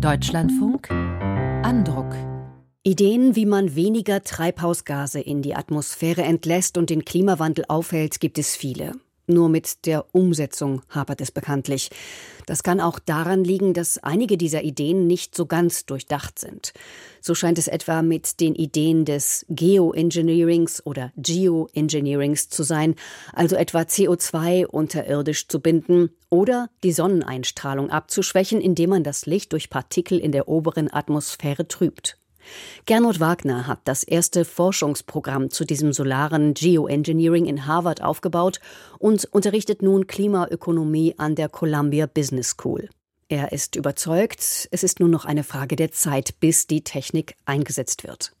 Deutschlandfunk Andruck Ideen, wie man weniger Treibhausgase in die Atmosphäre entlässt und den Klimawandel aufhält, gibt es viele. Nur mit der Umsetzung hapert es bekanntlich. Das kann auch daran liegen, dass einige dieser Ideen nicht so ganz durchdacht sind. So scheint es etwa mit den Ideen des Geoengineerings oder Geoengineerings zu sein, also etwa CO2 unterirdisch zu binden oder die Sonneneinstrahlung abzuschwächen, indem man das Licht durch Partikel in der oberen Atmosphäre trübt. Gernot Wagner hat das erste Forschungsprogramm zu diesem solaren Geoengineering in Harvard aufgebaut und unterrichtet nun Klimaökonomie an der Columbia Business School. Er ist überzeugt, es ist nur noch eine Frage der Zeit, bis die Technik eingesetzt wird.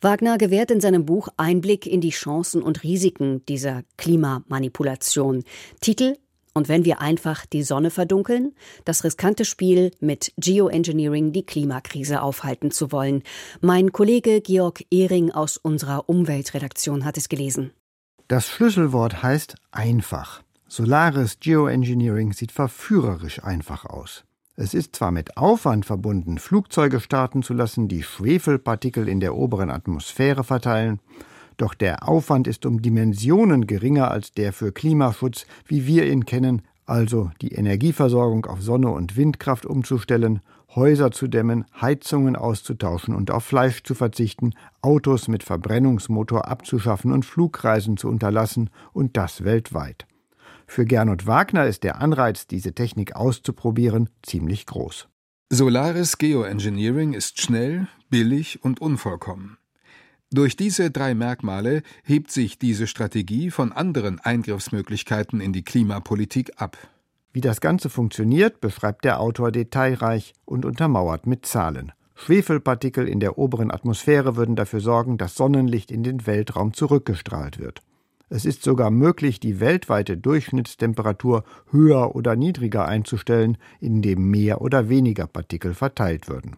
Wagner gewährt in seinem Buch Einblick in die Chancen und Risiken dieser Klimamanipulation. Titel und wenn wir einfach die Sonne verdunkeln, das riskante Spiel mit Geoengineering die Klimakrise aufhalten zu wollen. Mein Kollege Georg Ehring aus unserer Umweltredaktion hat es gelesen. Das Schlüsselwort heißt einfach. Solares Geoengineering sieht verführerisch einfach aus. Es ist zwar mit Aufwand verbunden, Flugzeuge starten zu lassen, die Schwefelpartikel in der oberen Atmosphäre verteilen, doch der Aufwand ist um Dimensionen geringer als der für Klimaschutz, wie wir ihn kennen, also die Energieversorgung auf Sonne und Windkraft umzustellen, Häuser zu dämmen, Heizungen auszutauschen und auf Fleisch zu verzichten, Autos mit Verbrennungsmotor abzuschaffen und Flugreisen zu unterlassen, und das weltweit. Für Gernot Wagner ist der Anreiz, diese Technik auszuprobieren, ziemlich groß. Solaris Geoengineering ist schnell, billig und unvollkommen. Durch diese drei Merkmale hebt sich diese Strategie von anderen Eingriffsmöglichkeiten in die Klimapolitik ab. Wie das Ganze funktioniert, beschreibt der Autor detailreich und untermauert mit Zahlen. Schwefelpartikel in der oberen Atmosphäre würden dafür sorgen, dass Sonnenlicht in den Weltraum zurückgestrahlt wird. Es ist sogar möglich, die weltweite Durchschnittstemperatur höher oder niedriger einzustellen, indem mehr oder weniger Partikel verteilt würden.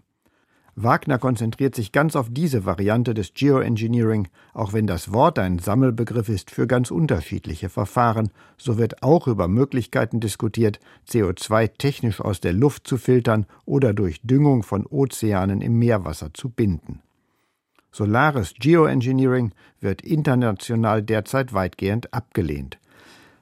Wagner konzentriert sich ganz auf diese Variante des Geoengineering, auch wenn das Wort ein Sammelbegriff ist für ganz unterschiedliche Verfahren, so wird auch über Möglichkeiten diskutiert, CO2 technisch aus der Luft zu filtern oder durch Düngung von Ozeanen im Meerwasser zu binden. Solares Geoengineering wird international derzeit weitgehend abgelehnt.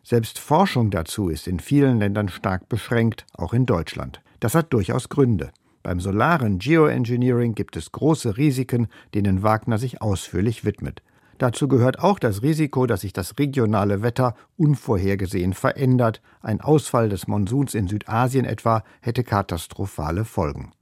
Selbst Forschung dazu ist in vielen Ländern stark beschränkt, auch in Deutschland. Das hat durchaus Gründe. Beim solaren Geoengineering gibt es große Risiken, denen Wagner sich ausführlich widmet. Dazu gehört auch das Risiko, dass sich das regionale Wetter unvorhergesehen verändert. Ein Ausfall des Monsuns in Südasien etwa hätte katastrophale Folgen.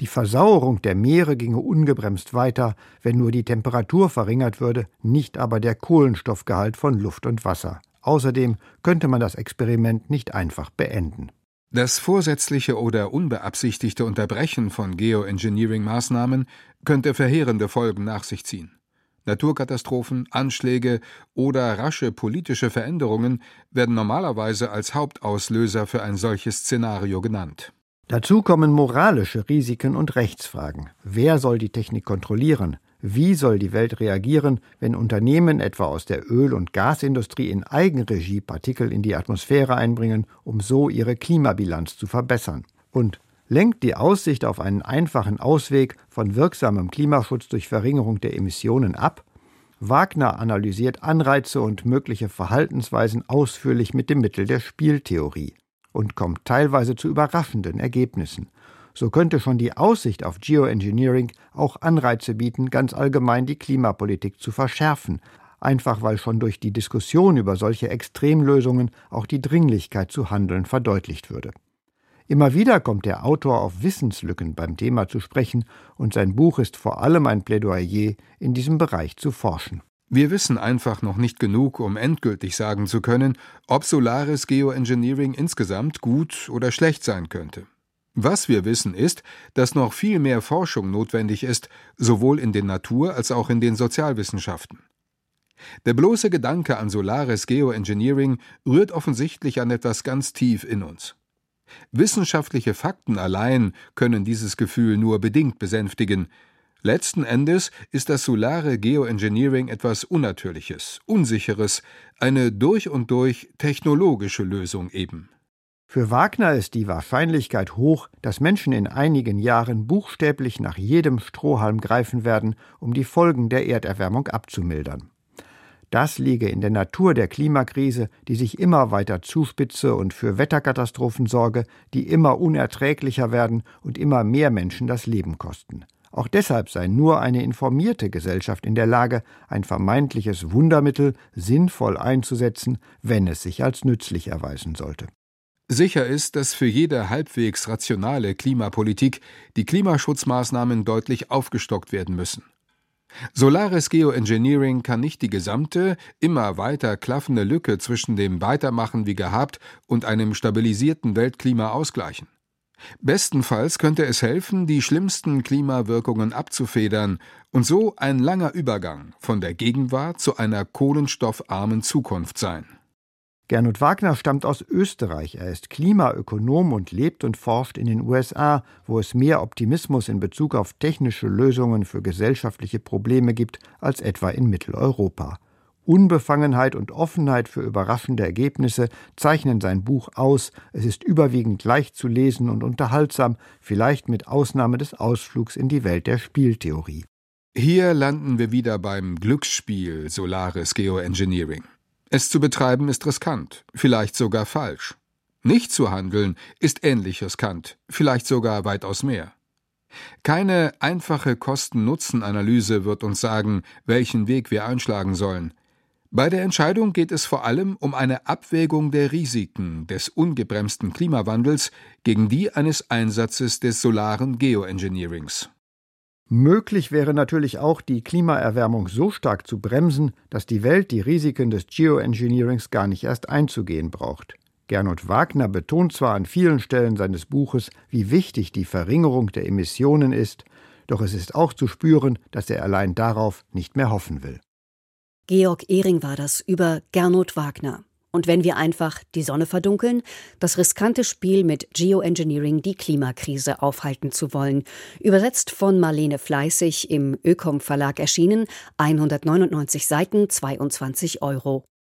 Die Versauerung der Meere ginge ungebremst weiter, wenn nur die Temperatur verringert würde, nicht aber der Kohlenstoffgehalt von Luft und Wasser. Außerdem könnte man das Experiment nicht einfach beenden. Das vorsätzliche oder unbeabsichtigte Unterbrechen von Geoengineering-Maßnahmen könnte verheerende Folgen nach sich ziehen. Naturkatastrophen, Anschläge oder rasche politische Veränderungen werden normalerweise als Hauptauslöser für ein solches Szenario genannt. Dazu kommen moralische Risiken und Rechtsfragen. Wer soll die Technik kontrollieren? Wie soll die Welt reagieren, wenn Unternehmen etwa aus der Öl- und Gasindustrie in Eigenregie Partikel in die Atmosphäre einbringen, um so ihre Klimabilanz zu verbessern? Und lenkt die Aussicht auf einen einfachen Ausweg von wirksamem Klimaschutz durch Verringerung der Emissionen ab? Wagner analysiert Anreize und mögliche Verhaltensweisen ausführlich mit dem Mittel der Spieltheorie und kommt teilweise zu überraschenden Ergebnissen. So könnte schon die Aussicht auf Geoengineering auch Anreize bieten, ganz allgemein die Klimapolitik zu verschärfen, einfach weil schon durch die Diskussion über solche Extremlösungen auch die Dringlichkeit zu handeln verdeutlicht würde. Immer wieder kommt der Autor auf Wissenslücken beim Thema zu sprechen, und sein Buch ist vor allem ein Plädoyer, in diesem Bereich zu forschen. Wir wissen einfach noch nicht genug, um endgültig sagen zu können, ob solares Geoengineering insgesamt gut oder schlecht sein könnte. Was wir wissen ist, dass noch viel mehr Forschung notwendig ist, sowohl in den Natur- als auch in den Sozialwissenschaften. Der bloße Gedanke an solares Geoengineering rührt offensichtlich an etwas ganz tief in uns. Wissenschaftliche Fakten allein können dieses Gefühl nur bedingt besänftigen. Letzten Endes ist das solare Geoengineering etwas Unnatürliches, Unsicheres, eine durch und durch technologische Lösung eben. Für Wagner ist die Wahrscheinlichkeit hoch, dass Menschen in einigen Jahren buchstäblich nach jedem Strohhalm greifen werden, um die Folgen der Erderwärmung abzumildern. Das liege in der Natur der Klimakrise, die sich immer weiter zuspitze und für Wetterkatastrophen sorge, die immer unerträglicher werden und immer mehr Menschen das Leben kosten. Auch deshalb sei nur eine informierte Gesellschaft in der Lage, ein vermeintliches Wundermittel sinnvoll einzusetzen, wenn es sich als nützlich erweisen sollte. Sicher ist, dass für jede halbwegs rationale Klimapolitik die Klimaschutzmaßnahmen deutlich aufgestockt werden müssen. Solaris Geoengineering kann nicht die gesamte, immer weiter klaffende Lücke zwischen dem Weitermachen wie gehabt und einem stabilisierten Weltklima ausgleichen. Bestenfalls könnte es helfen, die schlimmsten Klimawirkungen abzufedern und so ein langer Übergang von der Gegenwart zu einer kohlenstoffarmen Zukunft sein. Gernot Wagner stammt aus Österreich. Er ist Klimaökonom und lebt und forscht in den USA, wo es mehr Optimismus in Bezug auf technische Lösungen für gesellschaftliche Probleme gibt als etwa in Mitteleuropa. Unbefangenheit und Offenheit für überraschende Ergebnisse zeichnen sein Buch aus. Es ist überwiegend leicht zu lesen und unterhaltsam, vielleicht mit Ausnahme des Ausflugs in die Welt der Spieltheorie. Hier landen wir wieder beim Glücksspiel Solaris Geoengineering. Es zu betreiben ist riskant, vielleicht sogar falsch. Nicht zu handeln ist ähnlich riskant, vielleicht sogar weitaus mehr. Keine einfache Kosten-Nutzen-Analyse wird uns sagen, welchen Weg wir einschlagen sollen. Bei der Entscheidung geht es vor allem um eine Abwägung der Risiken des ungebremsten Klimawandels gegen die eines Einsatzes des solaren Geoengineerings. Möglich wäre natürlich auch, die Klimaerwärmung so stark zu bremsen, dass die Welt die Risiken des Geoengineerings gar nicht erst einzugehen braucht. Gernot Wagner betont zwar an vielen Stellen seines Buches, wie wichtig die Verringerung der Emissionen ist, doch es ist auch zu spüren, dass er allein darauf nicht mehr hoffen will. Georg Ehring war das über Gernot Wagner. Und wenn wir einfach die Sonne verdunkeln, das riskante Spiel mit Geoengineering die Klimakrise aufhalten zu wollen. Übersetzt von Marlene Fleißig im Ökom Verlag erschienen, 199 Seiten, 22 Euro.